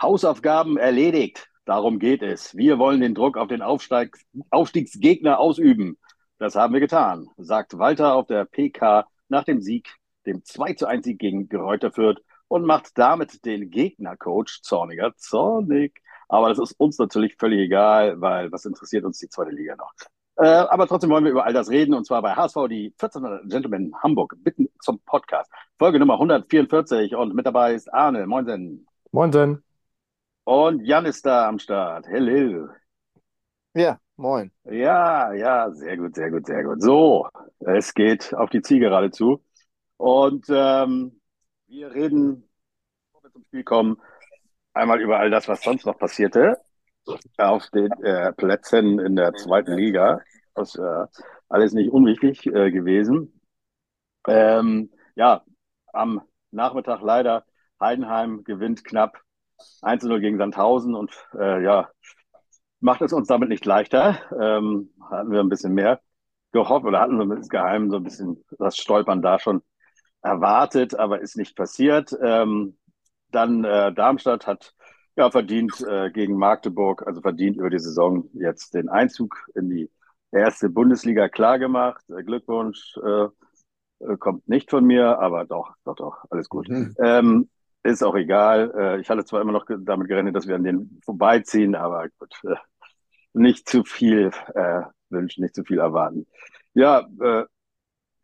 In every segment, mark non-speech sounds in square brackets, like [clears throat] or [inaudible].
Hausaufgaben erledigt. Darum geht es. Wir wollen den Druck auf den Aufsteig Aufstiegsgegner ausüben. Das haben wir getan, sagt Walter auf der PK nach dem Sieg, dem 2 zu 1 Sieg gegen Geräuter Fürth und macht damit den Gegnercoach zorniger zornig. Aber das ist uns natürlich völlig egal, weil was interessiert uns die zweite Liga noch? Äh, aber trotzdem wollen wir über all das reden und zwar bei HSV, die 1400 Gentlemen Hamburg, bitten zum Podcast. Folge Nummer 144 und mit dabei ist Arne. Moinsen. Moinsen. Und Jan ist da am Start. Hello. Ja, moin. Ja, ja, sehr gut, sehr gut, sehr gut. So, es geht auf die Zielgerade zu. Und ähm, wir reden, bevor wir zum Spiel kommen, einmal über all das, was sonst noch passierte auf den äh, Plätzen in der zweiten Liga. Das ist äh, alles nicht unwichtig äh, gewesen. Ähm, ja, am Nachmittag leider Heidenheim gewinnt knapp 1-0 gegen Sandhausen und äh, ja, macht es uns damit nicht leichter. Ähm, hatten wir ein bisschen mehr gehofft oder hatten wir insgeheim so ein bisschen das Stolpern da schon erwartet, aber ist nicht passiert. Ähm, dann äh, Darmstadt hat ja verdient äh, gegen Magdeburg, also verdient über die Saison jetzt den Einzug in die erste Bundesliga klargemacht. Äh, Glückwunsch äh, äh, kommt nicht von mir, aber doch, doch, doch, alles gut. Mhm. Ähm, ist auch egal. Äh, ich hatte zwar immer noch damit gerechnet, dass wir an den vorbeiziehen, aber gut, äh, nicht zu viel äh, wünschen, nicht zu viel erwarten. Ja, äh,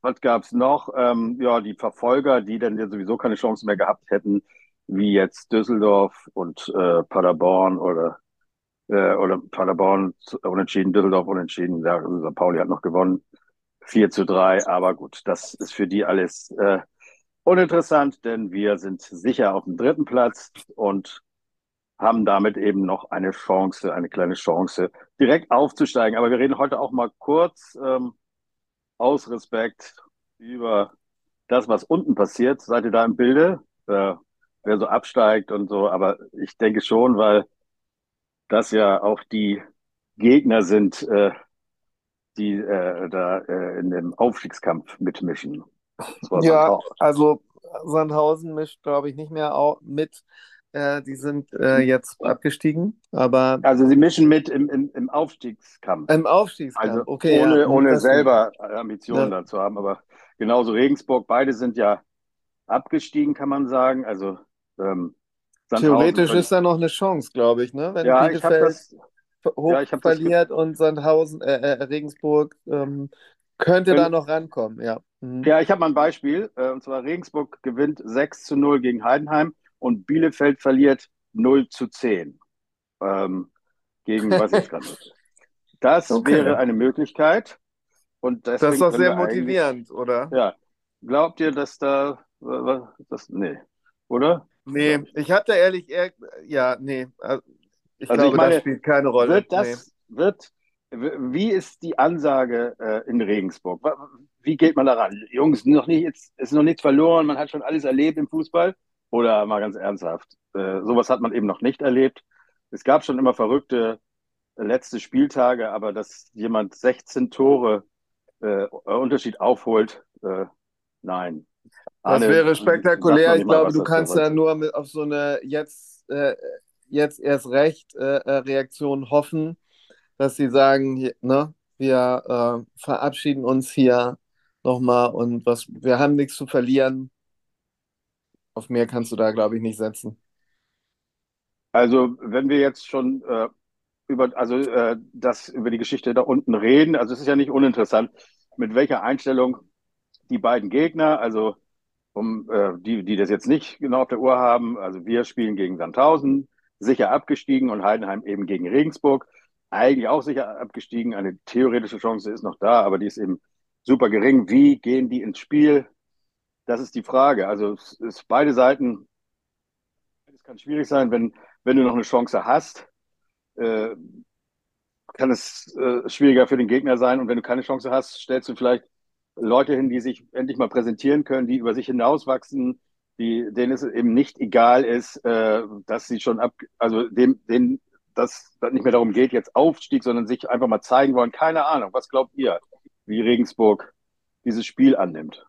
was gab's noch? Ähm, ja, die Verfolger, die dann ja sowieso keine Chance mehr gehabt hätten, wie jetzt Düsseldorf und äh, Paderborn oder äh, oder Paderborn unentschieden, Düsseldorf unentschieden, ja. Pauli hat noch gewonnen. 4 zu 3, aber gut, das ist für die alles äh, uninteressant, denn wir sind sicher auf dem dritten Platz und haben damit eben noch eine Chance, eine kleine Chance, direkt aufzusteigen. Aber wir reden heute auch mal kurz ähm, aus Respekt über das, was unten passiert. Seid ihr da im Bilde? Äh, wer so absteigt und so. Aber ich denke schon, weil das ja auch die Gegner sind, äh, die äh, da äh, in dem Aufstiegskampf mitmischen. Ja, also Sandhausen mischt, glaube ich, nicht mehr mit. Äh, die sind äh, jetzt abgestiegen, aber. Also sie mischen mit im, im, im Aufstiegskampf. Im Aufstiegskampf, also okay. Ohne, ja, ohne selber Ambitionen ja. dazu haben, aber genauso Regensburg, beide sind ja abgestiegen, kann man sagen. Also ähm, Theoretisch ist da noch eine Chance, glaube ich, ne? Wenn ja, Bielefeld ich das, hoch ja, verliert und Sandhausen, äh, äh, Regensburg ähm, könnte da noch rankommen, ja. Mhm. Ja, ich habe mal ein Beispiel. Äh, und zwar Regensburg gewinnt 6 zu 0 gegen Heidenheim und Bielefeld verliert 0 zu 10. Ähm, gegen [laughs] was ich gerade Das okay. wäre eine Möglichkeit. Und das ist doch sehr motivierend, oder? Ja. Glaubt ihr, dass da. Das, nee. Oder? Nee, ich hatte ehrlich, eher, ja, nee. Also, ich also glaube, ich meine, das spielt keine Rolle. Wird das, nee. wird, wie ist die Ansage äh, in Regensburg? Wie geht man daran? Jungs, noch nicht, jetzt ist noch nichts verloren, man hat schon alles erlebt im Fußball. Oder mal ganz ernsthaft, äh, sowas hat man eben noch nicht erlebt. Es gab schon immer verrückte letzte Spieltage, aber dass jemand 16 Tore äh, Unterschied aufholt, äh, nein. Das wäre spektakulär. Ich glaube, du kannst ja nur mit auf so eine jetzt, äh, jetzt erst recht äh, äh, Reaktion hoffen, dass sie sagen, ne, wir äh, verabschieden uns hier nochmal und was, wir haben nichts zu verlieren. Auf mehr kannst du da, glaube ich, nicht setzen. Also, wenn wir jetzt schon äh, über, also, äh, das, über die Geschichte da unten reden, also es ist ja nicht uninteressant, mit welcher Einstellung die beiden Gegner, also um äh, die, die das jetzt nicht genau auf der Uhr haben, also wir spielen gegen Sandhausen, sicher abgestiegen und Heidenheim eben gegen Regensburg, eigentlich auch sicher abgestiegen. Eine theoretische Chance ist noch da, aber die ist eben super gering. Wie gehen die ins Spiel? Das ist die Frage. Also es ist beide Seiten, es kann schwierig sein, wenn, wenn du noch eine Chance hast, äh, kann es äh, schwieriger für den Gegner sein. Und wenn du keine Chance hast, stellst du vielleicht Leute hin, die sich endlich mal präsentieren können, die über sich hinauswachsen, die, denen es eben nicht egal ist, äh, dass sie schon ab, also dem, denen das nicht mehr darum geht, jetzt Aufstieg, sondern sich einfach mal zeigen wollen. Keine Ahnung. Was glaubt ihr, wie Regensburg dieses Spiel annimmt?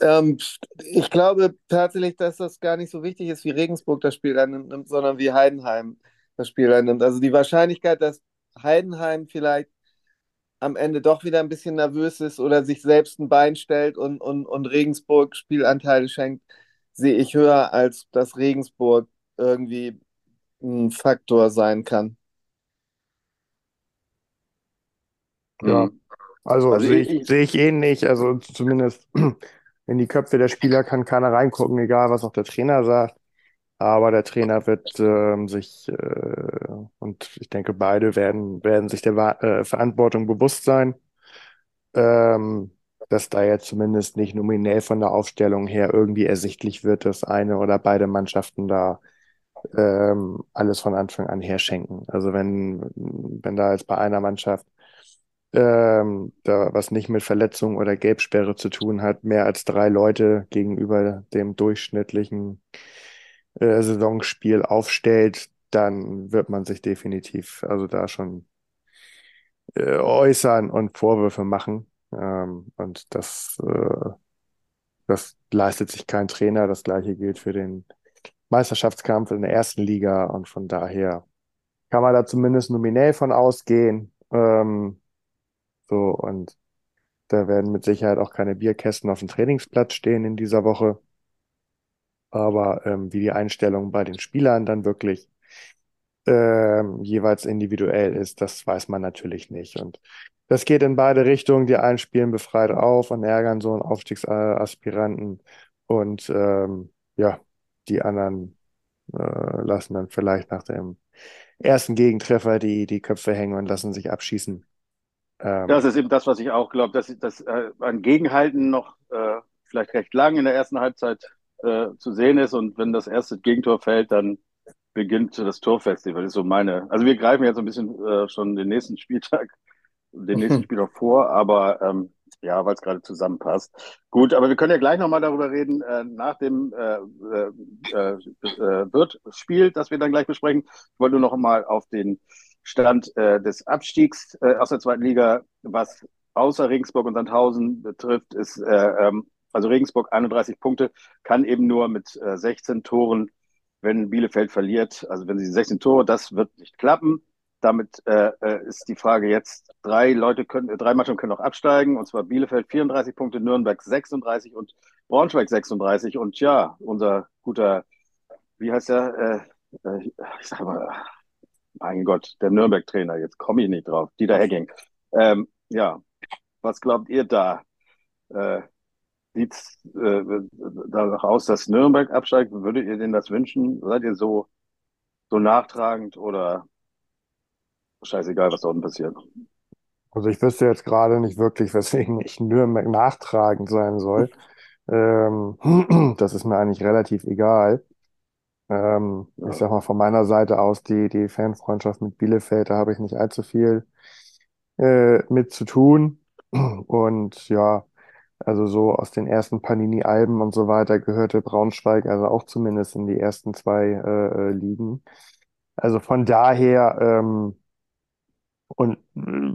Ähm, ich glaube tatsächlich, dass das gar nicht so wichtig ist, wie Regensburg das Spiel annimmt, sondern wie Heidenheim das Spiel annimmt. Also die Wahrscheinlichkeit, dass Heidenheim vielleicht am Ende doch wieder ein bisschen nervös ist oder sich selbst ein Bein stellt und, und, und Regensburg Spielanteile schenkt, sehe ich höher, als dass Regensburg irgendwie ein Faktor sein kann. Ja, mhm. also, also sehe ich, seh ich ähnlich. Also zumindest [clears throat] in die Köpfe der Spieler kann keiner reingucken, egal was auch der Trainer sagt. Aber der Trainer wird ähm, sich, äh, und ich denke, beide werden, werden sich der äh, Verantwortung bewusst sein, ähm, dass da jetzt zumindest nicht nominell von der Aufstellung her irgendwie ersichtlich wird, dass eine oder beide Mannschaften da ähm, alles von Anfang an herschenken. Also wenn, wenn da jetzt bei einer Mannschaft ähm, da was nicht mit Verletzung oder Gelbsperre zu tun hat, mehr als drei Leute gegenüber dem durchschnittlichen äh, Saisonspiel aufstellt, dann wird man sich definitiv also da schon äh, äußern und Vorwürfe machen. Ähm, und das, äh, das leistet sich kein Trainer. Das gleiche gilt für den Meisterschaftskampf in der ersten Liga und von daher kann man da zumindest nominell von ausgehen. Ähm, so und da werden mit Sicherheit auch keine Bierkästen auf dem Trainingsplatz stehen in dieser Woche. Aber ähm, wie die Einstellung bei den Spielern dann wirklich ähm, jeweils individuell ist, das weiß man natürlich nicht. Und das geht in beide Richtungen. Die einen spielen befreit auf und ärgern so einen Aufstiegsaspiranten. Und ähm, ja, die anderen äh, lassen dann vielleicht nach dem ersten Gegentreffer die, die Köpfe hängen und lassen sich abschießen. Ähm, das ist eben das, was ich auch glaube, dass, dass äh, ein Gegenhalten noch äh, vielleicht recht lang in der ersten Halbzeit äh, zu sehen ist und wenn das erste Gegentor fällt, dann beginnt das Torfestival. Das ist so meine. Also wir greifen jetzt ein bisschen äh, schon den nächsten Spieltag, den nächsten [laughs] Spieltag vor, aber ähm, ja, weil es gerade zusammenpasst. Gut, aber wir können ja gleich nochmal darüber reden, äh, nach dem äh, äh, äh, Wirt-Spiel, das wir dann gleich besprechen. Ich wollte nur noch mal auf den Stand äh, des Abstiegs äh, aus der zweiten Liga, was außer Regensburg und Sandhausen betrifft, ist äh, ähm, also Regensburg 31 Punkte, kann eben nur mit äh, 16 Toren, wenn Bielefeld verliert, also wenn sie 16 Tore, das wird nicht klappen. Damit äh, äh, ist die Frage jetzt, drei Leute können, drei Mannschaften können noch absteigen, und zwar Bielefeld 34 Punkte, Nürnberg 36 und Braunschweig 36. Und ja, unser guter, wie heißt der, äh, äh, ich sag mal, mein Gott, der Nürnberg-Trainer, jetzt komme ich nicht drauf, Dieter Hecking. Ähm, ja, was glaubt ihr da? Äh, Sieht es äh, danach aus, dass Nürnberg absteigt? Würdet ihr denen das wünschen? Seid ihr so, so nachtragend oder scheißegal, was da unten passiert? Also ich wüsste jetzt gerade nicht wirklich, weswegen [laughs] ich Nürnberg nachtragend sein soll. Ähm, [clears throat] das ist mir eigentlich relativ egal. Ähm, ja. Ich sag mal von meiner Seite aus, die, die Fanfreundschaft mit Bielefeld, da habe ich nicht allzu viel äh, mit zu tun. [clears throat] Und ja, also so aus den ersten Panini-Alben und so weiter gehörte Braunschweig also auch zumindest in die ersten zwei äh, äh Ligen. Also von daher, ähm, und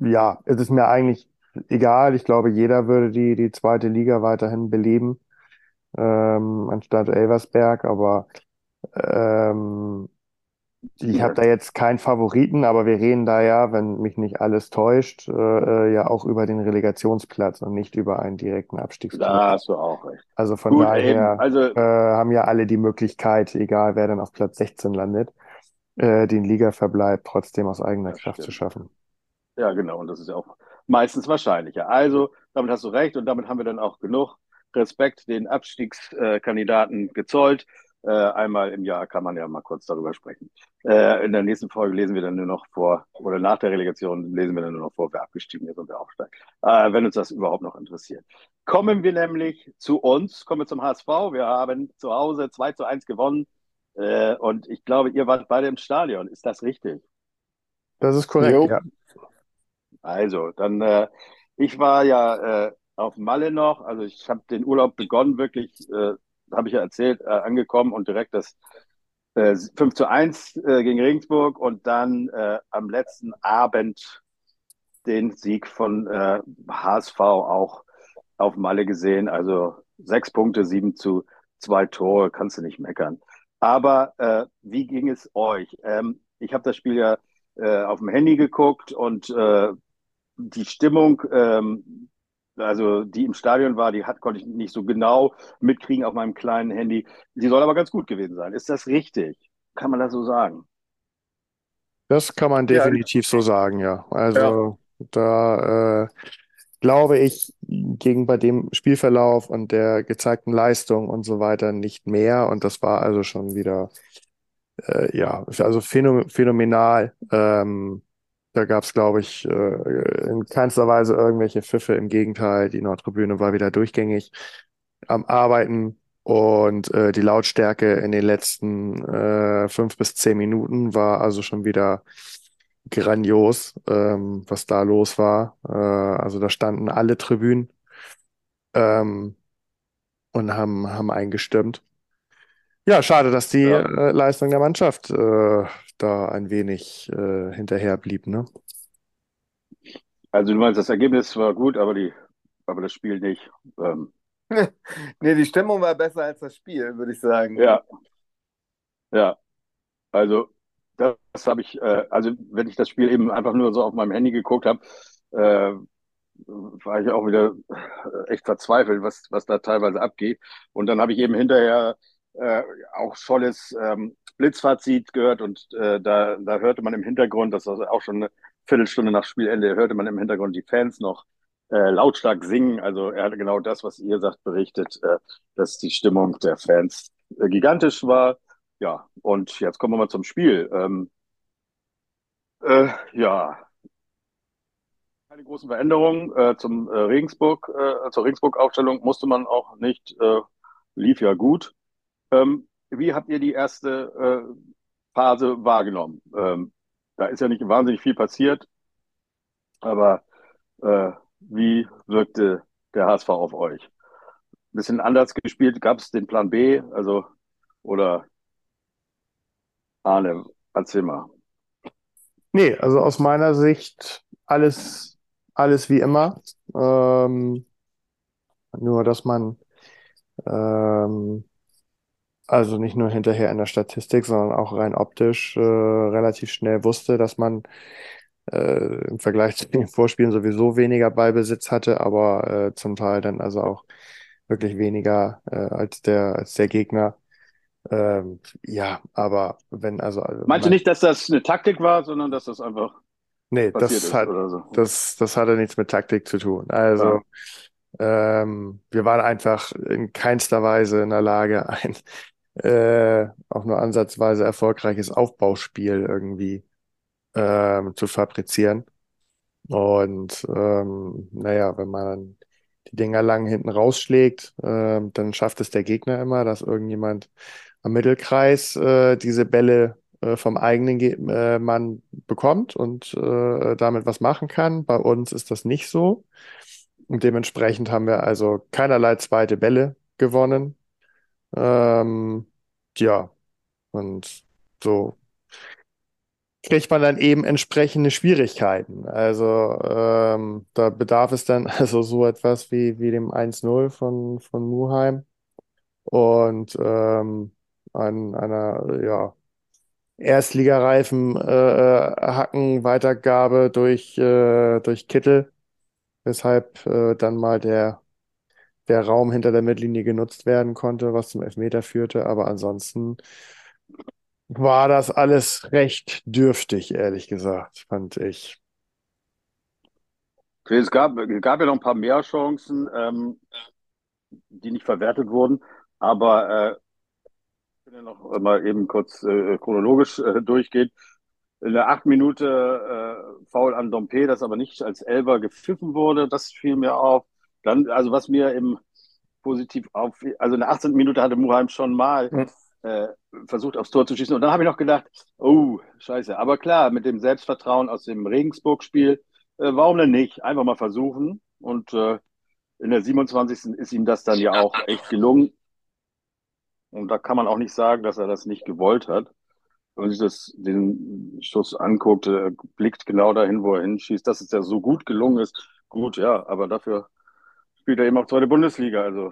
ja, es ist mir eigentlich egal. Ich glaube, jeder würde die, die zweite Liga weiterhin beleben, ähm, anstatt Elversberg, aber ähm, ich habe da jetzt keinen Favoriten, aber wir reden da ja, wenn mich nicht alles täuscht, äh, äh, ja auch über den Relegationsplatz und nicht über einen direkten Abstiegsplatz. Da hast du auch recht. Also von Gut, daher also, äh, haben ja alle die Möglichkeit, egal wer dann auf Platz 16 landet, äh, den Ligaverbleib trotzdem aus eigener Kraft stimmt. zu schaffen. Ja, genau. Und das ist ja auch meistens wahrscheinlicher. Also, damit hast du recht und damit haben wir dann auch genug Respekt den Abstiegskandidaten gezollt. Äh, einmal im Jahr kann man ja mal kurz darüber sprechen. Äh, in der nächsten Folge lesen wir dann nur noch vor, oder nach der Relegation lesen wir dann nur noch vor, wer abgestiegen ist und wer aufsteigt. Äh, wenn uns das überhaupt noch interessiert. Kommen wir nämlich zu uns, kommen wir zum HSV. Wir haben zu Hause 2 zu 1 gewonnen. Äh, und ich glaube, ihr wart beide im Stadion. Ist das richtig? Das ist korrekt, jo. ja. Also, dann, äh, ich war ja äh, auf Malle noch, also ich habe den Urlaub begonnen, wirklich äh, habe ich ja erzählt, äh, angekommen und direkt das äh, 5 zu 1 äh, gegen Regensburg und dann äh, am letzten Abend den Sieg von HSV äh, auch auf Malle gesehen. Also sechs Punkte, sieben zu zwei Tore, kannst du nicht meckern. Aber äh, wie ging es euch? Ähm, ich habe das Spiel ja äh, auf dem Handy geguckt und äh, die Stimmung, ähm, also die im Stadion war, die hat, konnte ich nicht so genau mitkriegen auf meinem kleinen Handy. Die soll aber ganz gut gewesen sein. Ist das richtig? Kann man das so sagen? Das kann man definitiv ja. so sagen, ja. Also ja. da äh, glaube ich, gegen bei dem Spielverlauf und der gezeigten Leistung und so weiter nicht mehr. Und das war also schon wieder, äh, ja, also phänomenal. Ähm, da gab es, glaube ich, äh, in keinster Weise irgendwelche Pfiffe. Im Gegenteil, die Nordtribüne war wieder durchgängig am Arbeiten. Und äh, die Lautstärke in den letzten äh, fünf bis zehn Minuten war also schon wieder grandios, ähm, was da los war. Äh, also da standen alle Tribünen ähm, und haben, haben eingestimmt. Ja, schade, dass die ja. äh, Leistung der Mannschaft äh, da ein wenig äh, hinterher blieb, ne? Also du meinst, das Ergebnis war gut, aber die, aber das Spiel nicht. Ähm. [laughs] nee, die Stimmung war besser als das Spiel, würde ich sagen. Ja. Ja. Also das, das habe ich, äh, also wenn ich das Spiel eben einfach nur so auf meinem Handy geguckt habe, äh, war ich auch wieder echt verzweifelt, was, was da teilweise abgeht. Und dann habe ich eben hinterher äh, auch Scholles ähm, Blitzfazit gehört und äh, da, da hörte man im Hintergrund, das war auch schon eine Viertelstunde nach Spielende, hörte man im Hintergrund die Fans noch äh, lautstark singen. Also er hatte genau das, was ihr sagt, berichtet, äh, dass die Stimmung der Fans äh, gigantisch war. Ja, und jetzt kommen wir mal zum Spiel. Ähm, äh, ja, keine großen Veränderungen äh, zum äh, Regensburg, äh, zur Regensburg-Aufstellung musste man auch nicht, äh, lief ja gut. Ähm, wie habt ihr die erste äh, Phase wahrgenommen? Ähm, da ist ja nicht wahnsinnig viel passiert, aber äh, wie wirkte der HSV auf euch? Ein bisschen anders gespielt, gab es den Plan B, also oder Arne, erzähl mal. Nee, also aus meiner Sicht alles, alles wie immer. Ähm, nur, dass man ähm, also nicht nur hinterher in der Statistik, sondern auch rein optisch äh, relativ schnell wusste, dass man äh, im Vergleich [laughs] zu den Vorspielen sowieso weniger Ballbesitz hatte, aber äh, zum Teil dann also auch wirklich weniger äh, als der als der Gegner. Ähm, ja, aber wenn also, also Meinst du nicht, dass das eine Taktik war, sondern dass das einfach nee, das hat so? das das hatte nichts mit Taktik zu tun. Also ja. ähm, wir waren einfach in keinster Weise in der Lage, [laughs] ein äh, auch nur ansatzweise erfolgreiches Aufbauspiel irgendwie ähm, zu fabrizieren. Und ähm, naja, wenn man die Dinger lang hinten rausschlägt, äh, dann schafft es der Gegner immer, dass irgendjemand am Mittelkreis äh, diese Bälle äh, vom eigenen Ge äh, Mann bekommt und äh, damit was machen kann. Bei uns ist das nicht so. Und dementsprechend haben wir also keinerlei zweite Bälle gewonnen. Ähm, ja, und so kriegt man dann eben entsprechende Schwierigkeiten. Also ähm, da bedarf es dann [laughs] also so etwas wie, wie dem 1-0 von, von Muheim und ähm, an einer ja, Erstligareifen äh, äh, Hacken Weitergabe durch, äh, durch Kittel, weshalb äh, dann mal der der Raum hinter der Mittellinie genutzt werden konnte, was zum Elfmeter führte. Aber ansonsten war das alles recht dürftig, ehrlich gesagt, fand ich. Es gab, gab ja noch ein paar mehr Chancen, ähm, die nicht verwertet wurden, aber äh, ja noch mal eben kurz äh, chronologisch äh, durchgehen. In der acht Minute äh, Foul an Dompe, das aber nicht als Elber gepfiffen wurde, das fiel mir auf. Dann, also was mir im positiv auf, also in der 18. Minute hatte Muheim schon mal mhm. äh, versucht, aufs Tor zu schießen. Und dann habe ich noch gedacht, oh, scheiße. Aber klar, mit dem Selbstvertrauen aus dem Regensburg-Spiel, äh, warum denn nicht? Einfach mal versuchen. Und äh, in der 27. ist ihm das dann ja auch echt gelungen. Und da kann man auch nicht sagen, dass er das nicht gewollt hat. Wenn man sich das, den Schuss anguckt, äh, blickt genau dahin, wo er hinschießt, dass es ja so gut gelungen ist. Gut, ja, aber dafür spielt er eben auch zweite Bundesliga. Also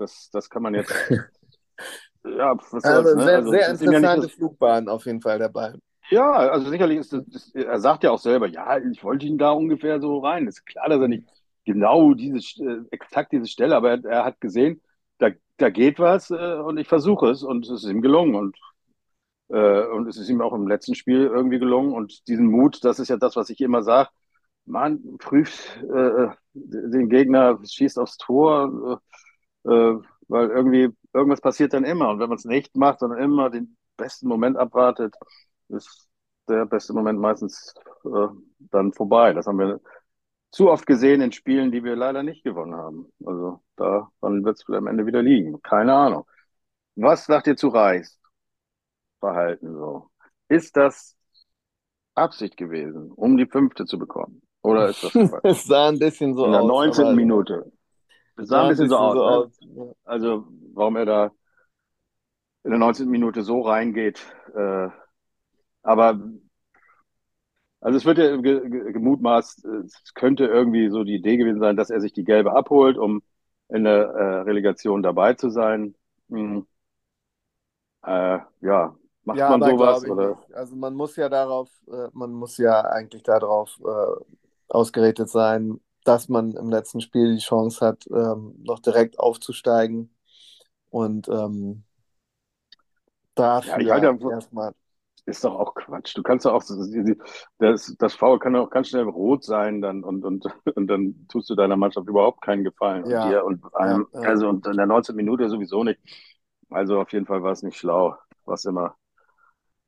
Das, das kann man jetzt. [laughs] ja, was also, ne? sehr, also, sehr interessante ja Flugbahn auf jeden Fall dabei. Ja, also sicherlich ist das, er sagt ja auch selber, ja, ich wollte ihn da ungefähr so rein. Ist klar, dass er nicht genau diese, äh, exakt diese Stelle, aber er, er hat gesehen, da, da geht was äh, und ich versuche es und es ist ihm gelungen und, äh, und es ist ihm auch im letzten Spiel irgendwie gelungen und diesen Mut, das ist ja das, was ich immer sage, man prüft äh, den Gegner, schießt aufs Tor, äh, äh, weil irgendwie irgendwas passiert dann immer und wenn man es nicht macht, sondern immer den besten Moment abwartet, ist der beste Moment meistens äh, dann vorbei. Das haben wir zu oft gesehen in Spielen, die wir leider nicht gewonnen haben. Also daran wird es am Ende wieder liegen. Keine Ahnung. Was sagt ihr zu Reichs Verhalten so? Ist das Absicht gewesen, um die fünfte zu bekommen? Oder ist das [laughs] Es sah ein bisschen so aus. In der 19. Minute. Es sah ein bisschen, so aus. So ne? aus. Also, warum er da in der 19. Minute so reingeht, äh, aber also es wird ja gemutmaßt, es könnte irgendwie so die Idee gewesen sein, dass er sich die gelbe abholt, um in der äh, Relegation dabei zu sein. Hm. Äh, ja, macht ja, man sowas oder? Also man muss ja darauf, äh, man muss ja eigentlich darauf äh, ausgerichtet sein, dass man im letzten Spiel die Chance hat, ähm, noch direkt aufzusteigen und ähm, dafür ja, ja erstmal ist doch auch Quatsch. Du kannst doch auch, das, das Foul kann auch ganz schnell rot sein dann und, und, [laughs] und dann tust du deiner Mannschaft überhaupt keinen Gefallen. Ja. Und dir und einem, ja, ja. also und in der 19. Minute sowieso nicht. Also auf jeden Fall war es nicht schlau, was immer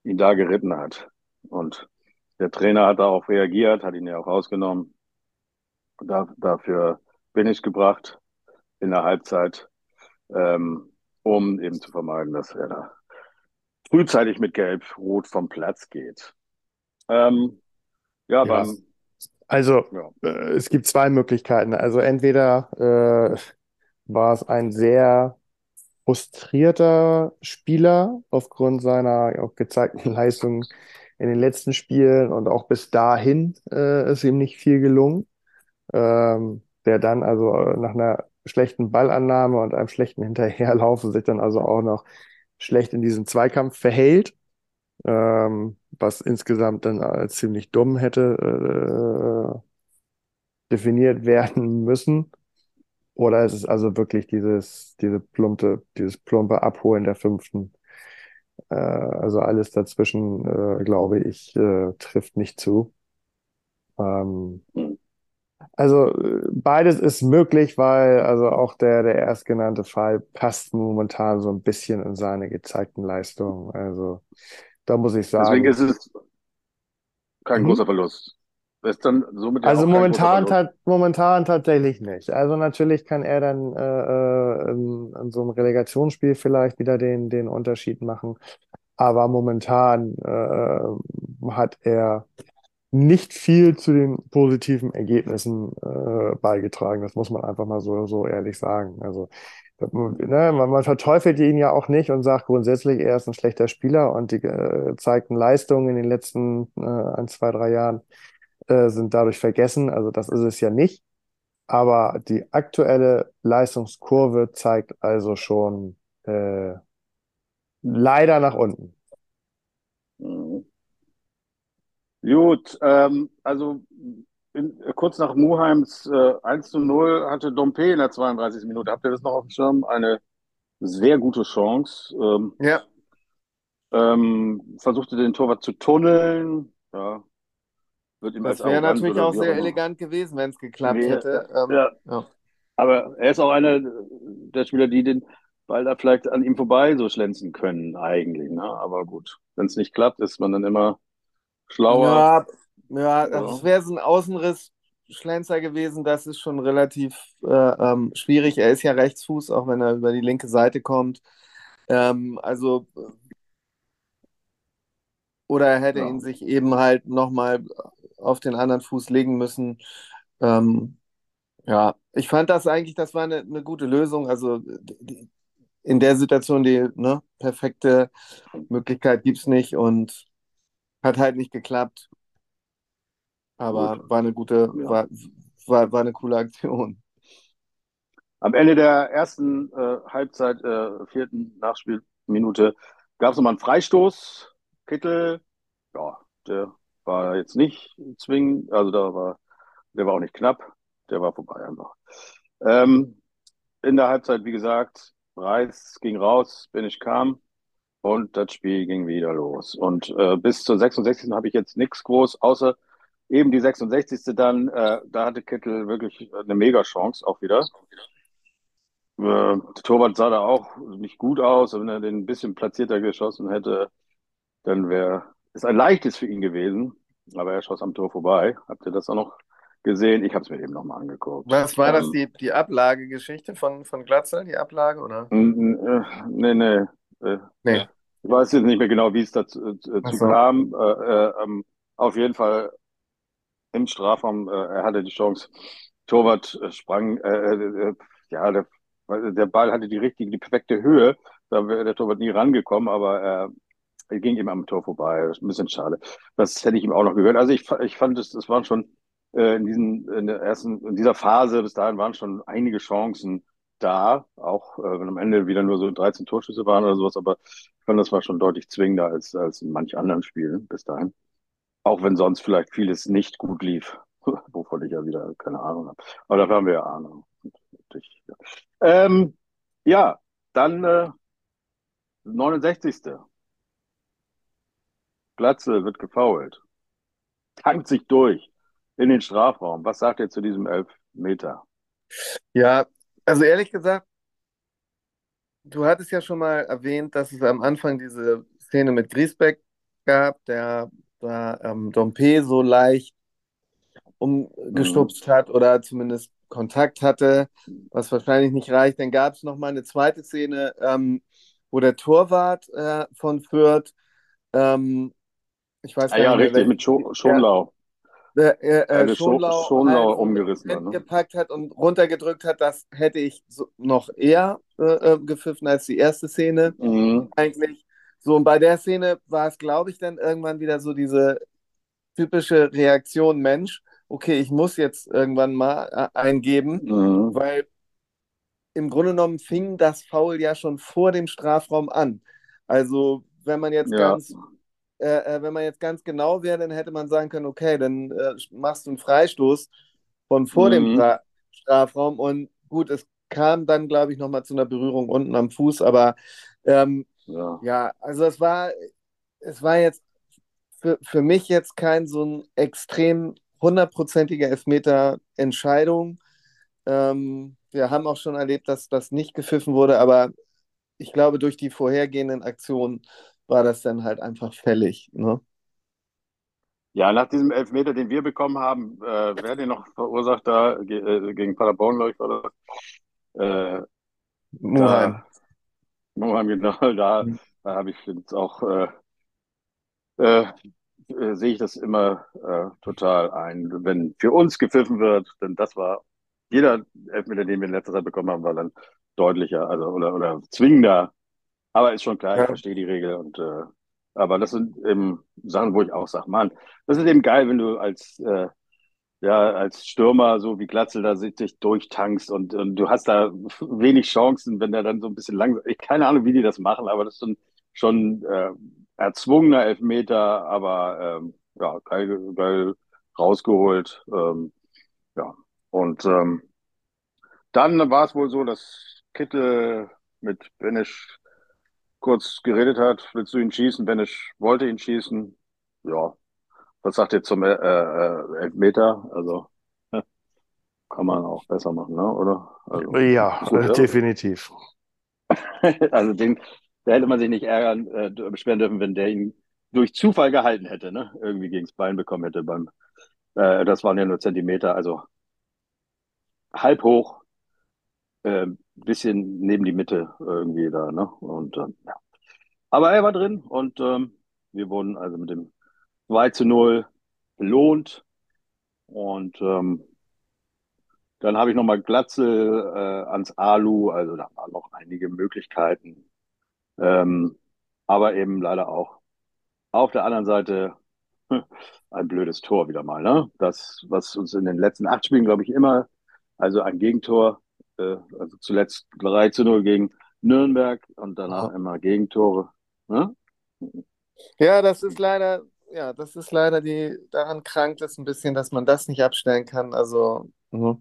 ihn da geritten hat. Und der Trainer hat darauf reagiert, hat ihn ja auch rausgenommen. Da, dafür bin ich gebracht in der Halbzeit, ähm, um eben zu vermeiden, dass er da frühzeitig mit Gelb-Rot vom Platz geht. Ähm, ja, ja, beim. Also, ja. Äh, es gibt zwei Möglichkeiten. Also, entweder äh, war es ein sehr frustrierter Spieler aufgrund seiner auch gezeigten [laughs] Leistung in den letzten Spielen und auch bis dahin äh, ist ihm nicht viel gelungen. Ähm, der dann also nach einer schlechten Ballannahme und einem schlechten [laughs] Hinterherlaufen sich dann also auch noch schlecht in diesem Zweikampf verhält, ähm, was insgesamt dann als ziemlich dumm hätte äh, definiert [laughs] werden müssen. Oder ist es also wirklich dieses, diese plumpe, dieses plumpe Abholen der fünften? Äh, also alles dazwischen, äh, glaube ich, äh, trifft nicht zu. Ähm, also äh, beides ist möglich, weil also auch der, der erstgenannte Fall passt momentan so ein bisschen in seine gezeigten Leistungen. Also da muss ich sagen. Deswegen ist es kein mhm. großer Verlust. Also momentan, ta momentan tatsächlich nicht. Also natürlich kann er dann äh, äh, in, in, so einem Relegationsspiel vielleicht wieder den, den Unterschied machen. Aber momentan äh, hat er nicht viel zu den positiven Ergebnissen äh, beigetragen. Das muss man einfach mal so, so ehrlich sagen. Also ne, man, man, verteufelt ihn ja auch nicht und sagt grundsätzlich, er ist ein schlechter Spieler und die äh, gezeigten Leistungen in den letzten äh, ein, zwei, drei Jahren äh, sind dadurch vergessen. Also das ist es ja nicht. Aber die aktuelle Leistungskurve zeigt also schon äh, leider nach unten. Mhm. Gut, ähm, also in, kurz nach Muheims äh, 1 zu 0 hatte Dompe in der 32. Minute. Habt ihr das noch auf dem Schirm? Eine sehr gute Chance. Ähm, ja. Ähm, versuchte den Torwart zu tunneln. Wird ihm das wäre natürlich auch sehr elegant gewesen, wenn es geklappt nee, hätte. Ähm, ja. ja. Aber er ist auch einer der Spieler, die den Ball da vielleicht an ihm vorbei so schlänzen können, eigentlich. Ne? Aber gut, wenn es nicht klappt, ist man dann immer schlauer. Ja, ja das wäre so ein Außenriss-Schlenzer gewesen. Das ist schon relativ äh, ähm, schwierig. Er ist ja Rechtsfuß, auch wenn er über die linke Seite kommt. Ähm, also oder er hätte ja. ihn sich eben halt nochmal auf den anderen Fuß legen müssen. Ähm, ja, ich fand das eigentlich, das war eine, eine gute Lösung. Also die, in der Situation die ne, perfekte Möglichkeit gibt es nicht und hat halt nicht geklappt. Aber Gut. war eine gute, ja. war, war, war eine coole Aktion. Am Ende der ersten äh, Halbzeit, äh, vierten Nachspielminute, gab es nochmal einen Freistoß. Kittel, ja, der war jetzt nicht zwingend, also da war, der war auch nicht knapp, der war vorbei einfach. Ähm, in der Halbzeit, wie gesagt, Reis ging raus, bin ich kam und das Spiel ging wieder los. Und äh, bis zur 66. habe ich jetzt nichts groß, außer eben die 66. dann, äh, da hatte Kittel wirklich eine Mega-Chance auch wieder. Äh, der Torwart sah da auch nicht gut aus. Wenn er den ein bisschen platzierter geschossen hätte, dann wäre es ein leichtes für ihn gewesen. Aber er schoss am Tor vorbei. Habt ihr das auch noch gesehen? Ich habe es mir eben nochmal angeguckt. Was war das, ähm, die, die Ablagegeschichte von, von Glatzel, die Ablage, oder? Äh, nee, nee. Äh, nee. Ich weiß jetzt nicht mehr genau, wie es dazu äh, so. kam. Äh, äh, ähm, auf jeden Fall im Strafraum, äh, er hatte die Chance. Torwart sprang, ja, der der Ball hatte die richtige, die perfekte Höhe. Da wäre der Torwart nie rangekommen, aber er ging ihm am Tor vorbei. Das ist ein bisschen schade. Das hätte ich ihm auch noch gehört. Also ich, ich fand, es, das waren schon äh, in, diesen, in der ersten, in dieser Phase bis dahin waren schon einige Chancen da, auch äh, wenn am Ende wieder nur so 13 Torschüsse waren oder sowas, aber ich fand, das war schon deutlich zwingender als, als in manch anderen Spielen bis dahin. Auch wenn sonst vielleicht vieles nicht gut lief, [laughs] wovon ich ja wieder keine Ahnung habe. Aber dafür haben wir ja Ahnung. Ähm, ja, dann äh, 69. Glatze wird gefoult. Tankt sich durch in den Strafraum. Was sagt ihr zu diesem Elfmeter? Ja, also ehrlich gesagt, du hattest ja schon mal erwähnt, dass es am Anfang diese Szene mit Griesbeck gab, der da ähm, Dompe so leicht umgestupst mhm. hat oder zumindest Kontakt hatte, was wahrscheinlich nicht reicht. Dann gab es nochmal eine zweite Szene, ähm, wo der Torwart äh, von Fürth, ähm, ich weiß ah, ja, richtig, mit Scho Schonlau. Äh, äh, also Schonlau, Schonlau halt umgerissen hat, ne? gepackt hat und runtergedrückt hat, das hätte ich so noch eher äh, äh, gepfiffen als die erste Szene. Mhm. Eigentlich. So, und bei der Szene war es, glaube ich, dann irgendwann wieder so diese typische Reaktion Mensch okay, ich muss jetzt irgendwann mal äh, eingeben, mhm. weil im Grunde genommen fing das Foul ja schon vor dem Strafraum an. Also wenn man jetzt ja. ganz äh, äh, wenn man jetzt ganz genau wäre, dann hätte man sagen können, okay, dann äh, machst du einen Freistoß von vor mhm. dem Stra Strafraum und gut, es kam dann, glaube ich, nochmal zu einer Berührung unten am Fuß, aber ähm, ja. ja, also es war, es war jetzt für, für mich jetzt kein so ein extrem hundertprozentige Elfmeter-Entscheidung. Ähm, wir haben auch schon erlebt, dass das nicht gepfiffen wurde, aber ich glaube, durch die vorhergehenden Aktionen war das dann halt einfach fällig. Ne? Ja, nach diesem Elfmeter, den wir bekommen haben, äh, wer den noch verursacht da äh, gegen Paderborn, glaube ich, war das? Äh, Muheim. Muheim, genau, [laughs] da, mhm. da habe ich jetzt auch äh, äh, äh, sehe ich das immer äh, total ein. Wenn für uns gepfiffen wird, denn das war jeder Elfmeter, den wir in letzter Zeit bekommen haben, war dann deutlicher, also oder, oder zwingender. Aber ist schon klar, ja. ich verstehe die Regel und äh, aber das sind eben Sachen, wo ich auch sage, Mann, das ist eben geil, wenn du als äh, ja, als Stürmer, so wie Glatzel da sich durchtankst und, und du hast da wenig Chancen, wenn der dann so ein bisschen langsam, ich keine Ahnung, wie die das machen, aber das ist schon, schon äh, erzwungener Elfmeter, aber ähm, ja, geil, geil rausgeholt. Ähm, ja, und ähm, dann war es wohl so, dass Kittel mit Benisch kurz geredet hat, willst du ihn schießen? Benisch wollte ihn schießen. Ja, was sagt ihr zum äh, äh, Elfmeter? Also [laughs] kann man auch besser machen, ne? oder? Also, ja, gut, definitiv. [laughs] also den, da hätte man sich nicht ärgern, äh, beschweren dürfen, wenn der ihn durch Zufall gehalten hätte, ne? Irgendwie gegen das Bein bekommen hätte beim, äh, das waren ja nur Zentimeter, also halb hoch, äh, bisschen neben die Mitte irgendwie da, ne? Und ähm, ja. Aber er war drin und ähm, wir wurden also mit dem 2 zu 0 belohnt. Und ähm, dann habe ich nochmal Glatzel äh, ans Alu, also da waren noch einige Möglichkeiten. Ähm, aber eben leider auch auf der anderen Seite [laughs] ein blödes Tor wieder mal. Ne? Das, was uns in den letzten acht Spielen, glaube ich, immer, also ein Gegentor, äh, äh, also zuletzt 3 zu 0 gegen Nürnberg und danach ja. immer Gegentore. Ne? Ja, das ist leider, ja, das ist leider die, daran krankt es ein bisschen, dass man das nicht abstellen kann. Also, mh.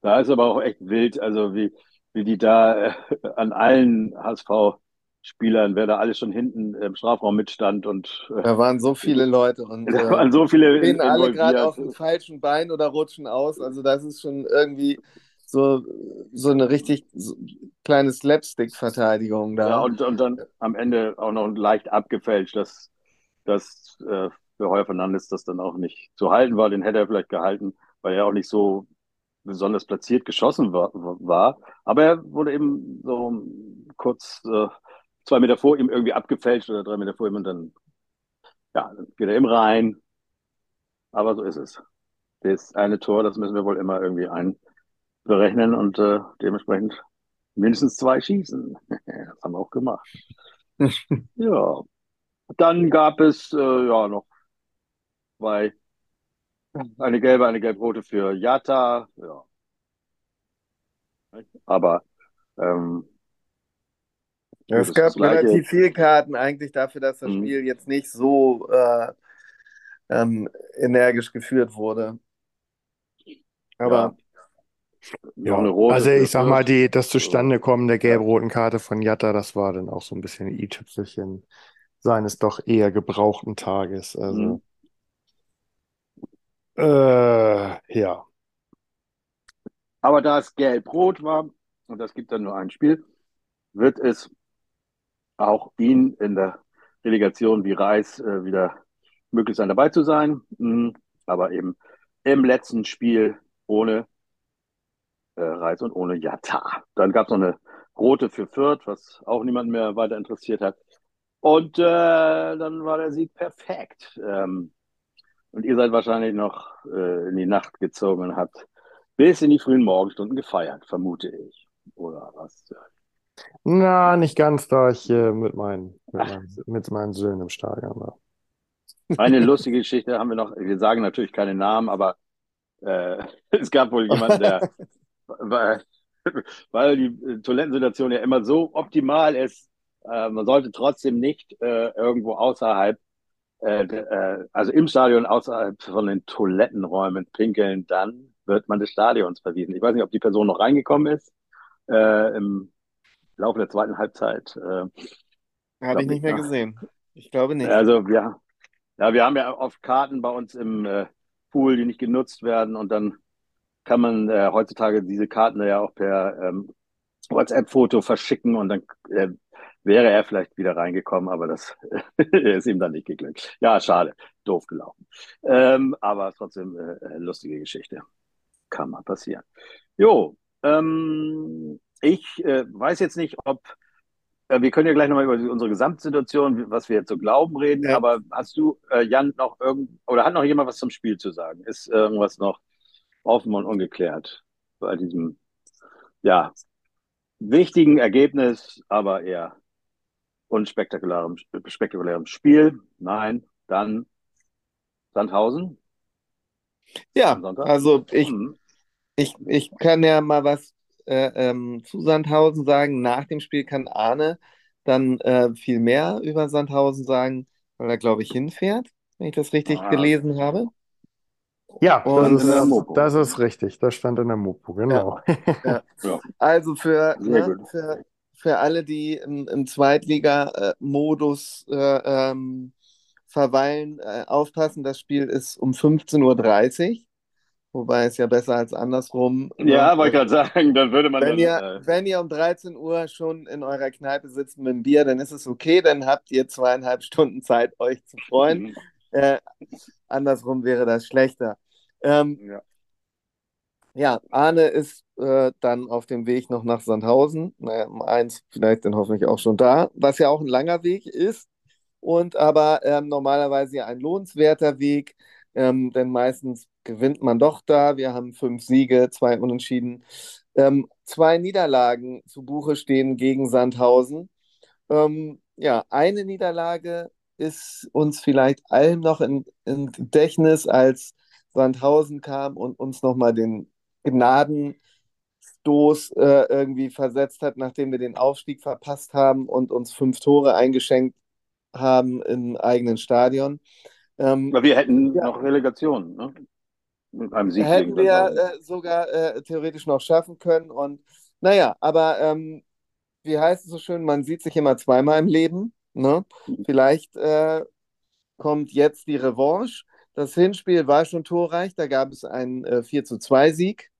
da ist aber auch echt wild, also wie, wie die da äh, an allen HSV Spielern, wer da alles schon hinten im Strafraum mitstand und äh, da waren so viele [laughs] Leute und da waren so viele stehen alle gerade auf dem falschen Bein oder rutschen aus. Also das ist schon irgendwie so, so eine richtig so kleine Slapstick-Verteidigung da. Ja, und, und dann am Ende auch noch leicht abgefälscht, dass, dass äh, für Heuer Fernandes das dann auch nicht zu halten war. Den hätte er vielleicht gehalten, weil er auch nicht so besonders platziert geschossen war. war. Aber er wurde eben so kurz äh, zwei Meter vor ihm irgendwie abgefälscht oder drei Meter vor ihm und dann, ja, dann geht er im rein. Aber so ist es. Das eine Tor, das müssen wir wohl immer irgendwie einberechnen und äh, dementsprechend mindestens zwei schießen. [laughs] das haben wir auch gemacht. [laughs] ja. Dann gab es äh, ja noch zwei, eine gelbe, eine gelb-rote für Yata. Ja. Aber ähm, ja, es gab relativ viele Karten eigentlich dafür, dass das mhm. Spiel jetzt nicht so äh, ähm, energisch geführt wurde. Aber ja. ja also ich sag mal, die, das Zustandekommen der gelb-roten Karte von Jatta, das war dann auch so ein bisschen ein i-Tüpfelchen seines doch eher gebrauchten Tages. Also mhm. äh, ja. Aber da es gelb-rot war, und das gibt dann nur ein Spiel, wird es auch ihn in der Delegation wie Reis äh, wieder möglich sein, dabei zu sein. Mhm. Aber eben im letzten Spiel ohne äh, Reis und ohne Jata. Dann gab es noch eine rote für Fürth, was auch niemand mehr weiter interessiert hat. Und äh, dann war der Sieg perfekt. Ähm, und ihr seid wahrscheinlich noch äh, in die Nacht gezogen und habt bis in die frühen Morgenstunden gefeiert, vermute ich. Oder was? Na, nicht ganz, da ich äh, mit, meinen, mit, meinen, mit meinen Söhnen im Stadion war. Eine [laughs] lustige Geschichte haben wir noch. Wir sagen natürlich keine Namen, aber äh, [laughs] es gab wohl jemanden, der, [laughs] weil, weil die Toilettensituation ja immer so optimal ist, äh, man sollte trotzdem nicht äh, irgendwo außerhalb, äh, äh, also im Stadion außerhalb von den Toilettenräumen pinkeln, dann wird man des Stadions verwiesen. Ich weiß nicht, ob die Person noch reingekommen ist. Äh, Im Laufe der zweiten Halbzeit. Äh, Habe ich nicht mehr gesehen. Ich glaube nicht. Also wir, ja, wir haben ja oft Karten bei uns im äh, Pool, die nicht genutzt werden und dann kann man äh, heutzutage diese Karten ja auch per ähm, WhatsApp-Foto verschicken und dann äh, wäre er vielleicht wieder reingekommen, aber das [laughs] ist ihm dann nicht geglückt. Ja, schade, doof gelaufen. Ähm, aber trotzdem äh, lustige Geschichte. Kann mal passieren. Jo, ähm, ich äh, weiß jetzt nicht, ob äh, wir können ja gleich nochmal über unsere Gesamtsituation, was wir jetzt so glauben, reden. Ja. Aber hast du, äh, Jan, noch irgend oder hat noch jemand was zum Spiel zu sagen? Ist irgendwas noch offen und ungeklärt bei diesem, ja, wichtigen Ergebnis, aber eher unspektakulärem spektakulärem Spiel? Nein, dann Sandhausen. Ja, also ich, mhm. ich, ich kann ja mal was äh, ähm, zu Sandhausen sagen. Nach dem Spiel kann Arne dann äh, viel mehr über Sandhausen sagen, weil er, glaube ich, hinfährt, wenn ich das richtig ah. gelesen habe. Ja, das, ist, das, ist, richtig. Das stand in der Mopo, genau. Ja, ja. Also für, ne, für, für alle, die im, im Zweitliga-Modus äh, ähm, verweilen, äh, aufpassen, das Spiel ist um 15.30 Uhr. Wobei es ja besser als andersrum. Ja, wollte ich gerade sagen, dann würde man. Wenn, dann, ihr, äh... wenn ihr um 13 Uhr schon in eurer Kneipe sitzt mit einem Bier, dann ist es okay, dann habt ihr zweieinhalb Stunden Zeit, euch zu freuen. Mhm. äh, andersrum wäre das schlechter. Ähm, ja. ja. Arne ist äh, dann auf dem Weg noch nach Sandhausen. Naja, um eins vielleicht dann hoffentlich auch schon da, was ja auch ein langer Weg ist und aber ähm, normalerweise ein lohnenswerter Weg, ähm, denn meistens gewinnt man doch da. Wir haben fünf Siege, zwei Unentschieden. Ähm, zwei Niederlagen zu Buche stehen gegen Sandhausen. Ähm, ja, eine Niederlage ist uns vielleicht allen noch in, in Gedächtnis, als Sandhausen kam und uns nochmal den Gnaden Stoß äh, irgendwie versetzt hat, nachdem wir den Aufstieg verpasst haben und uns fünf Tore eingeschenkt haben im eigenen Stadion. Ähm, wir hätten ja, noch Relegation, ne? Mit einem Sieg hätten wir äh, sogar äh, theoretisch noch schaffen können. Und naja, aber ähm, wie heißt es so schön, man sieht sich immer zweimal im Leben. Ne? Vielleicht äh, kommt jetzt die Revanche. Das Hinspiel war schon torreich, da gab es einen äh, 4 zu 2 Sieg.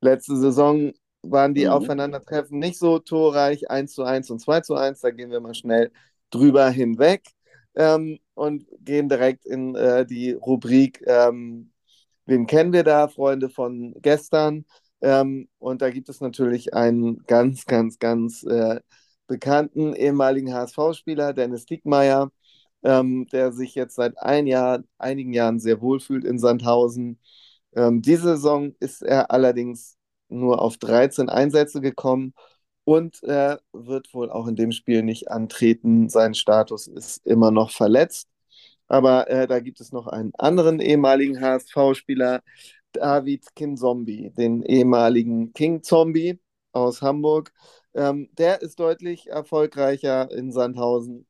Letzte Saison waren die mhm. Aufeinandertreffen nicht so torreich, 1 zu 1 und 2 zu 1. Da gehen wir mal schnell drüber hinweg ähm, und gehen direkt in äh, die Rubrik, ähm, wen kennen wir da, Freunde von gestern. Ähm, und da gibt es natürlich einen ganz, ganz, ganz äh, bekannten ehemaligen HSV-Spieler, Dennis Diekmeyer, ähm, der sich jetzt seit ein Jahr, einigen Jahren sehr wohl fühlt in Sandhausen. Ähm, diese Saison ist er allerdings nur auf 13 Einsätze gekommen und er wird wohl auch in dem Spiel nicht antreten. Sein Status ist immer noch verletzt. Aber äh, da gibt es noch einen anderen ehemaligen HSV-Spieler, David Kinzombie, den ehemaligen King Zombie aus Hamburg. Ähm, der ist deutlich erfolgreicher in Sandhausen.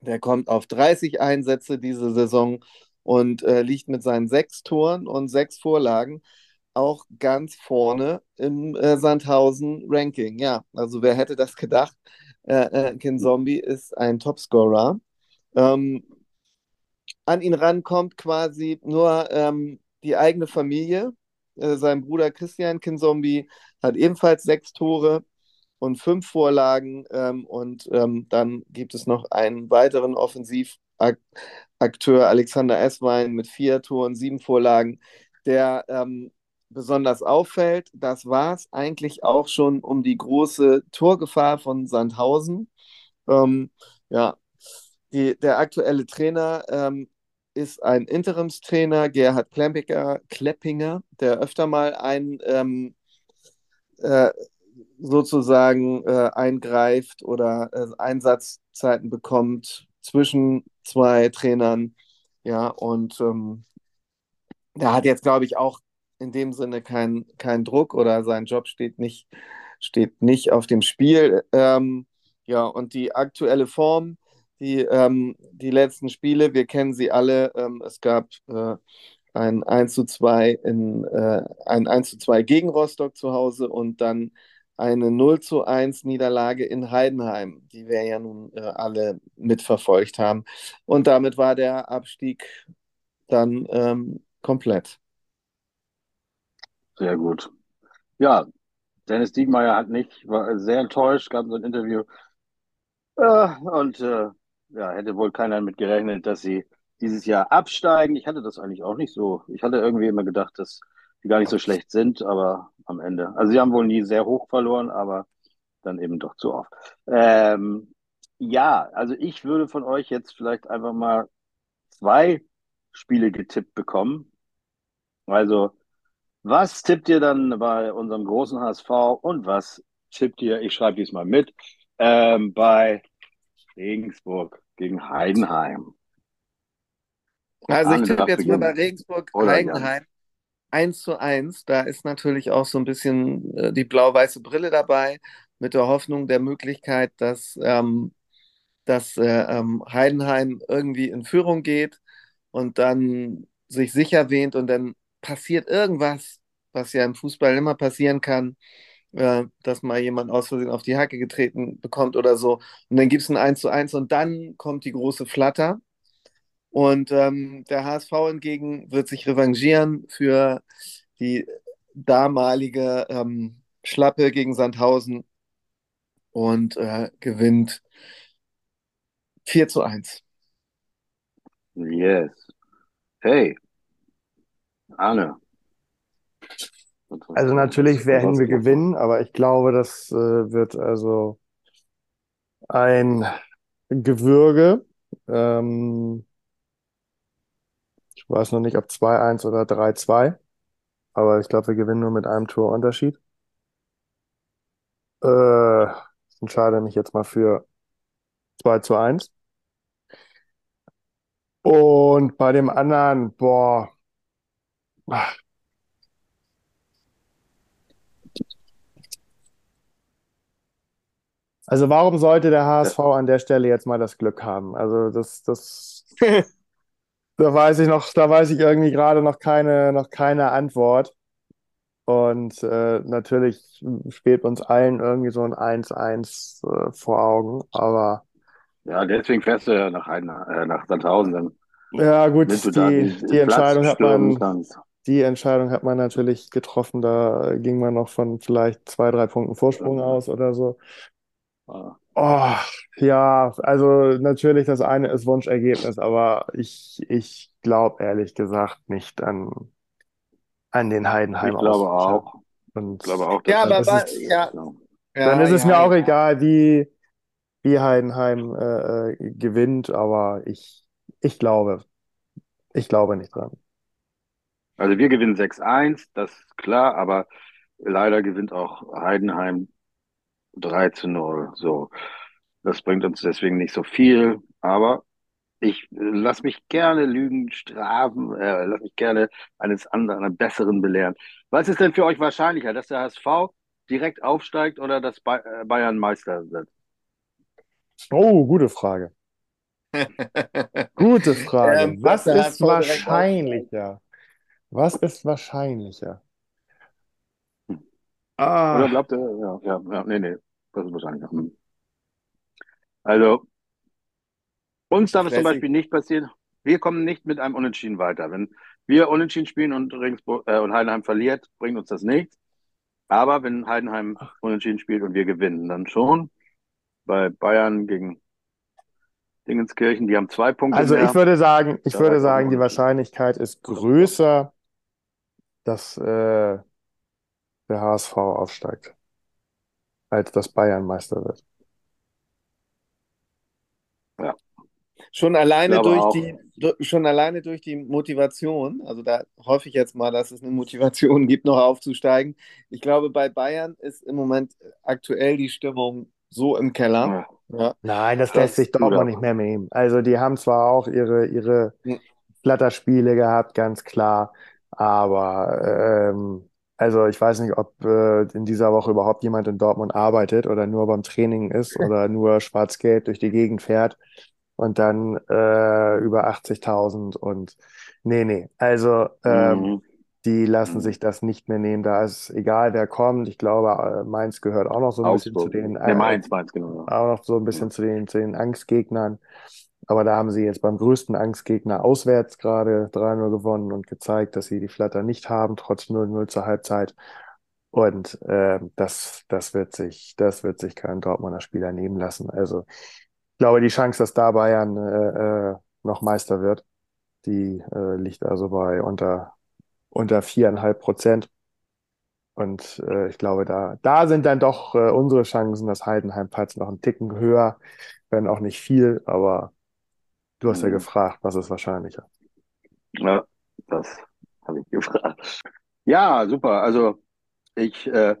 Der kommt auf 30 Einsätze diese Saison und äh, liegt mit seinen sechs Toren und sechs Vorlagen auch ganz vorne im äh, Sandhausen-Ranking. Ja, also wer hätte das gedacht? Äh, äh, Kin Zombie ist ein Topscorer. Ähm, an ihn rankommt quasi nur ähm, die eigene Familie. Äh, sein Bruder Christian Kinzombie hat ebenfalls sechs Tore und fünf Vorlagen. Ähm, und ähm, dann gibt es noch einen weiteren Offensivakteur, Alexander Esswein, mit vier Toren, sieben Vorlagen, der ähm, besonders auffällt. Das war es eigentlich auch schon um die große Torgefahr von Sandhausen. Ähm, ja, die, der aktuelle Trainer ähm, ist ein Interimstrainer, Gerhard Kleppinger, Kleppinger der öfter mal ein ähm, äh, sozusagen äh, eingreift oder äh, Einsatzzeiten bekommt zwischen zwei Trainern. Ja, und ähm, er hat jetzt, glaube ich, auch in dem Sinne keinen kein Druck oder sein Job steht nicht, steht nicht auf dem Spiel. Ähm, ja, und die aktuelle Form die, ähm, die letzten Spiele. Wir kennen sie alle. Ähm, es gab äh, ein 1 zu 2 in äh, ein 1 zu 2 gegen Rostock zu Hause und dann eine 0 zu 1 Niederlage in Heidenheim, die wir ja nun äh, alle mitverfolgt haben. Und damit war der Abstieg dann ähm, komplett. Sehr gut. Ja, Dennis Diegmeier hat nicht, war sehr enttäuscht, gab so ein Interview. Äh, und äh, ja, hätte wohl keiner mit gerechnet, dass sie dieses Jahr absteigen. Ich hatte das eigentlich auch nicht so. Ich hatte irgendwie immer gedacht, dass die gar nicht so schlecht sind, aber am Ende. Also sie haben wohl nie sehr hoch verloren, aber dann eben doch zu oft. Ähm, ja, also ich würde von euch jetzt vielleicht einfach mal zwei Spiele getippt bekommen. Also, was tippt ihr dann bei unserem großen HSV und was tippt ihr, ich schreibe diesmal mit, ähm, bei Regensburg gegen Heidenheim. Also ich tippe jetzt mal bei Regensburg Heidenheim 1 zu 1. Da ist natürlich auch so ein bisschen äh, die blau-weiße Brille dabei, mit der Hoffnung der Möglichkeit, dass, ähm, dass äh, ähm, Heidenheim irgendwie in Führung geht und dann sich sicher wähnt und dann passiert irgendwas, was ja im Fußball immer passieren kann äh, dass mal jemand aus Versehen auf die Hacke getreten bekommt oder so. Und dann gibt es ein 1 zu 1 und dann kommt die große Flatter. Und ähm, der HSV hingegen wird sich revanchieren für die damalige ähm, Schlappe gegen Sandhausen und äh, gewinnt 4 zu 1. Yes. Hey, Arne, also natürlich werden wir gewinnen, aber ich glaube, das äh, wird also ein Gewürge. Ähm, ich weiß noch nicht, ob 2-1 oder 3-2, aber ich glaube, wir gewinnen nur mit einem Torunterschied. Äh, ich entscheide mich jetzt mal für 2 zu 1. Und bei dem anderen, boah, Also warum sollte der HSV an der Stelle jetzt mal das Glück haben? Also das, das, [laughs] da weiß ich noch, da weiß ich irgendwie gerade noch keine, noch keine Antwort. Und äh, natürlich steht uns allen irgendwie so ein 1-1 äh, vor Augen, aber. Ja, deswegen fährst du ja nach, Heiden, äh, nach Sandhausen. Dann ja, gut, die, die Entscheidung hat man, kannst. die Entscheidung hat man natürlich getroffen. Da ging man noch von vielleicht zwei, drei Punkten Vorsprung aus oder so. Oh, ja, also natürlich, das eine ist Wunschergebnis, aber ich, ich glaube ehrlich gesagt nicht an, an den Heidenheim. Ich glaube auch. Und ich glaube auch. Ja, aber ist, ja. dann ist es ja, mir auch egal, wie, wie Heidenheim äh, äh, gewinnt, aber ich, ich glaube, ich glaube nicht dran. Also wir gewinnen 6-1, das ist klar, aber leider gewinnt auch Heidenheim 3 zu 0. So. Das bringt uns deswegen nicht so viel, aber ich äh, lass mich gerne Lügen strafen, äh, lass mich gerne eines anderen, einem besseren belehren. Was ist denn für euch wahrscheinlicher, dass der HSV direkt aufsteigt oder dass äh, Bayern Meister wird? Oh, gute Frage. [laughs] gute Frage. Ähm, Was ist wahrscheinlicher? Was ist wahrscheinlicher? Ah. Oder glaubt ihr, ja, ja, ja, nee, nee, das ist wahrscheinlich. Hm. Also, uns darf es zum Beispiel nicht passieren. Wir kommen nicht mit einem Unentschieden weiter. Wenn wir Unentschieden spielen und Regensburg äh, und Heidenheim verliert, bringt uns das nichts. Aber wenn Heidenheim Unentschieden spielt und wir gewinnen, dann schon. Bei Bayern gegen Dingenskirchen, die haben zwei Punkte. Also mehr. ich würde sagen, ich da würde sagen, die Wahrscheinlichkeit ist größer, dass äh, der HSV aufsteigt, als dass Bayern Meister wird. Ja. Schon alleine durch die, schon alleine durch die Motivation, also da hoffe ich jetzt mal, dass es eine Motivation [laughs] gibt, noch aufzusteigen. Ich glaube, bei Bayern ist im Moment aktuell die Stimmung so im Keller. Ja. Nein, das, das lässt sich doch auch nicht mehr nehmen. Also die haben zwar auch ihre, ihre Flatterspiele gehabt, ganz klar, aber ähm, also ich weiß nicht, ob äh, in dieser Woche überhaupt jemand in Dortmund arbeitet oder nur beim Training ist oder nur schwarz-gelb durch die Gegend fährt und dann äh, über 80.000 und nee, nee. Also ähm, mhm. die lassen sich das nicht mehr nehmen. Da ist egal, wer kommt. Ich glaube, äh, Mainz gehört auch noch so ein Augsburg. bisschen zu den äh, Mainz, Mainz, genau. Auch noch so ein bisschen ja. zu den, zu den Angstgegnern. Aber da haben sie jetzt beim größten Angstgegner auswärts gerade 3-0 gewonnen und gezeigt, dass sie die Flatter nicht haben, trotz 0-0 zur Halbzeit. Und äh, das, das, wird sich, das wird sich kein Dortmunder Spieler nehmen lassen. Also ich glaube, die Chance, dass da Bayern äh, äh noch Meister wird, die äh, liegt also bei unter, unter viereinhalb Prozent. Und äh, ich glaube, da, da sind dann doch äh, unsere Chancen, dass Heidenheim-Patz noch einen Ticken höher, wenn auch nicht viel, aber Du hast ja mhm. gefragt, was ist wahrscheinlicher? Ja, das habe ich gefragt. Ja, super. Also ich, äh,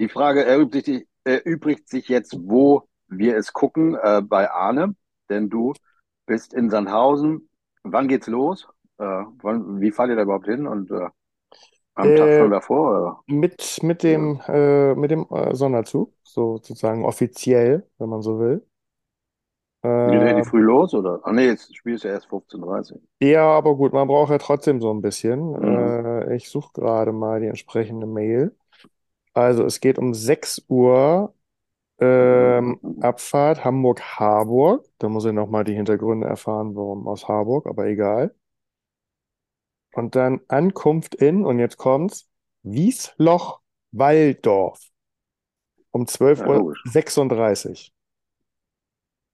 die Frage erübrigt sich, erübrigt sich jetzt, wo wir es gucken, äh, bei Arne, denn du bist in Sandhausen. Wann geht's los? Äh, wann, wie fahrt ihr da überhaupt hin? Und äh, am Tag schon äh, davor? Oder? Mit, mit dem, äh, mit dem äh, Sonderzug, so sozusagen offiziell, wenn man so will. Geht äh, die früh los, oder? Ah, nee, jetzt spielst du ja erst 15.30 Uhr. Ja, aber gut, man braucht ja trotzdem so ein bisschen. Mhm. Äh, ich suche gerade mal die entsprechende Mail. Also, es geht um 6 Uhr ähm, mhm. Abfahrt Hamburg-Harburg. Da muss ich nochmal die Hintergründe erfahren, warum aus Harburg, aber egal. Und dann Ankunft in, und jetzt kommt's, Wiesloch-Walldorf um 12.36 Uhr.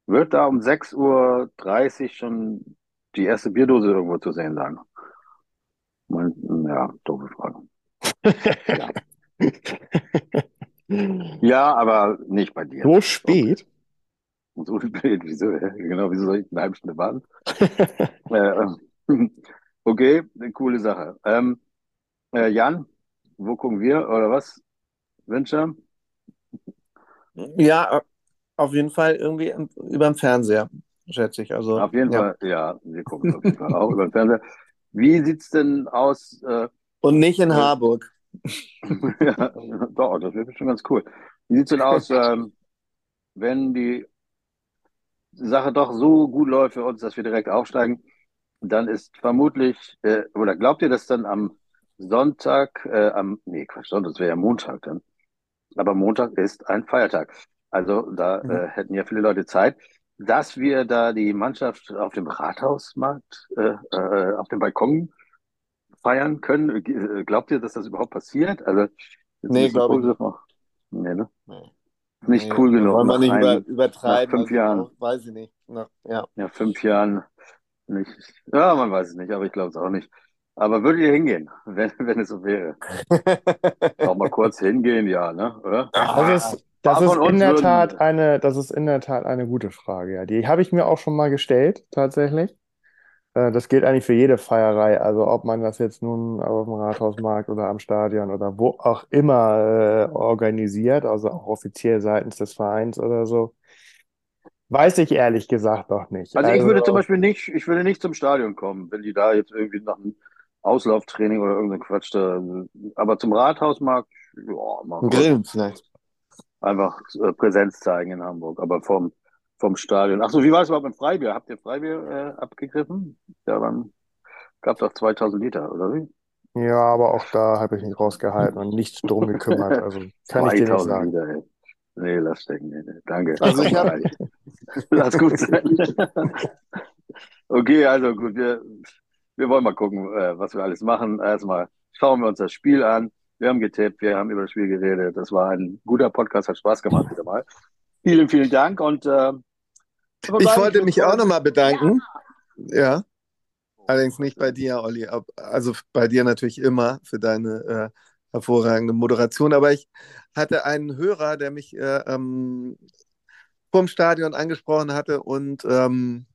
Wird da um 6.30 Uhr schon die erste Bierdose irgendwo zu sehen sein? Ja, doofe Frage. ja. ja, aber nicht bei dir. So spät? Okay. So spät, wieso? Genau, wieso soll ich eine halbe Stunde warten? [laughs] okay, eine coole Sache. Ähm, äh, Jan, wo gucken wir oder was? Wünsche? Ja, auf jeden Fall irgendwie über den Fernseher, schätze ich. Also, auf jeden ja. Fall, ja, wir gucken auf jeden Fall auch über den Fernseher. Wie sieht es denn aus? Äh, Und nicht in äh, Harburg. [laughs] ja, doch, das wäre schon ganz cool. Wie sieht es denn aus? Ähm, wenn die Sache doch so gut läuft für uns, dass wir direkt aufsteigen, dann ist vermutlich, äh, oder glaubt ihr, dass dann am Sonntag, äh, am, nee, Quatsch, Sonntag, das wäre ja Montag dann. Aber Montag ist ein Feiertag. Also da mhm. äh, hätten ja viele Leute Zeit, dass wir da die Mannschaft auf dem Rathausmarkt, äh, äh, auf dem Balkon feiern können. Äh, glaubt ihr, dass das überhaupt passiert? Also, nee, glaube ich nicht. Nee, ne? Nee. Nicht nee, cool genug. Wollen wir nicht über, übertreiben. Nach fünf also, Jahren. Weiß ich nicht. Nach, ja. ja, fünf Jahren nicht. Ja, man weiß es nicht, aber ich glaube es auch nicht. Aber würdet ihr hingehen, [laughs] wenn, wenn es so wäre? [laughs] auch mal kurz hingehen, ja, ne? Oder? Das ist, das ist in der Tat eine, das ist in der Tat eine gute Frage, ja. Die habe ich mir auch schon mal gestellt, tatsächlich. Äh, das gilt eigentlich für jede Feierei. Also ob man das jetzt nun auf dem Rathausmarkt oder am Stadion oder wo auch immer äh, organisiert, also auch offiziell seitens des Vereins oder so. Weiß ich ehrlich gesagt noch nicht. Also, ich würde also zum Beispiel nicht, ich würde nicht zum Stadion kommen, wenn die da jetzt irgendwie nach einem Auslauftraining oder irgendein Quatsch da. Aber zum Rathausmarkt, ja, machen Grillen vielleicht. Einfach äh, Präsenz zeigen in Hamburg, aber vom, vom Stadion. Achso, wie war es überhaupt mit Freibier? Habt ihr Freibier äh, abgegriffen? Ja, dann gab es auch 2000 Liter, oder wie? Ja, aber auch da habe ich mich rausgehalten und nichts drum gekümmert. Also kann ich dir nicht sagen. Liter, ey. Nee, lass stecken. Nee, nee. Danke. Also ich habe. [laughs] lass gut sein. okay, also gut. Wir, wir wollen mal gucken, äh, was wir alles machen. Erstmal schauen wir uns das Spiel an. Wir haben getippt, wir haben über das Spiel geredet. Das war ein guter Podcast, hat Spaß gemacht wieder mal. Vielen, vielen Dank und äh, ich wollte mich auch nochmal bedanken. Ja. ja. Allerdings nicht bei dir, Olli. Also bei dir natürlich immer für deine äh, hervorragende Moderation. Aber ich hatte einen Hörer, der mich äh, ähm, vom Stadion angesprochen hatte und ähm,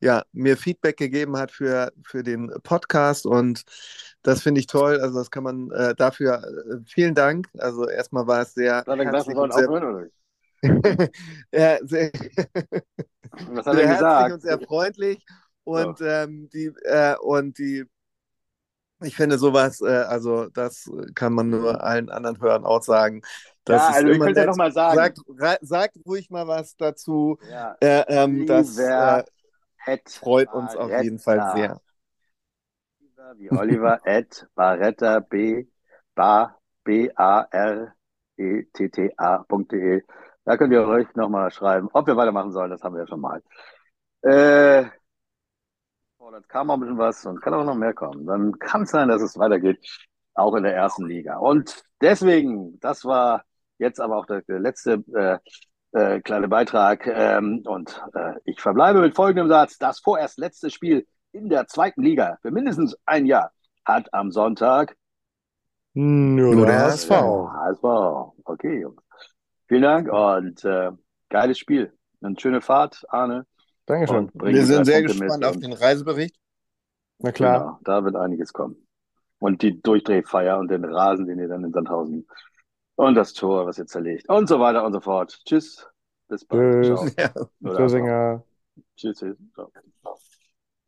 ja, mir Feedback gegeben hat für, für den Podcast und das finde ich toll. Also das kann man äh, dafür äh, vielen Dank. Also erstmal war es sehr. Hat er gesagt, wir sollen aufhören oder [laughs] ja, sehr, [laughs] Was hat sehr er gesagt? und sehr freundlich. Und, oh. ähm, die, äh, und die ich finde sowas, äh, also das kann man nur allen anderen Hörern auch sagen. Das ja, also ich könnte ja nochmal sagen. Sagt, sagt ruhig mal was dazu. Ja. Äh, ähm, das äh, freut uns auf jeden Fall sehr. Wie Oliver [laughs] at Baretta B Bar B A R E T T A.de. Da könnt ihr euch nochmal schreiben, ob wir weitermachen sollen. Das haben wir ja schon mal. Äh, Oh, dann kam auch ein bisschen was und kann auch noch mehr kommen. Dann kann es sein, dass es weitergeht, auch in der ersten Liga. Und deswegen, das war jetzt aber auch der, der letzte äh, äh, kleine Beitrag. Ähm, und äh, ich verbleibe mit folgendem Satz. Das vorerst letzte Spiel in der zweiten Liga für mindestens ein Jahr hat am Sonntag nur, nur der HSV. HSV. Okay, Jungs. Vielen Dank und äh, geiles Spiel. Eine schöne Fahrt, Arne. Dankeschön. Wir sind sehr Punkte gespannt auf den Reisebericht. Na klar. Genau, da wird einiges kommen. Und die Durchdrehfeier und den Rasen, den ihr dann in Sandhausen und das Tor, was ihr zerlegt und so weiter und so fort. Tschüss. Bis bald. Tschüss. Ciao. Ja. Tschüss. Tschüss. Ciao.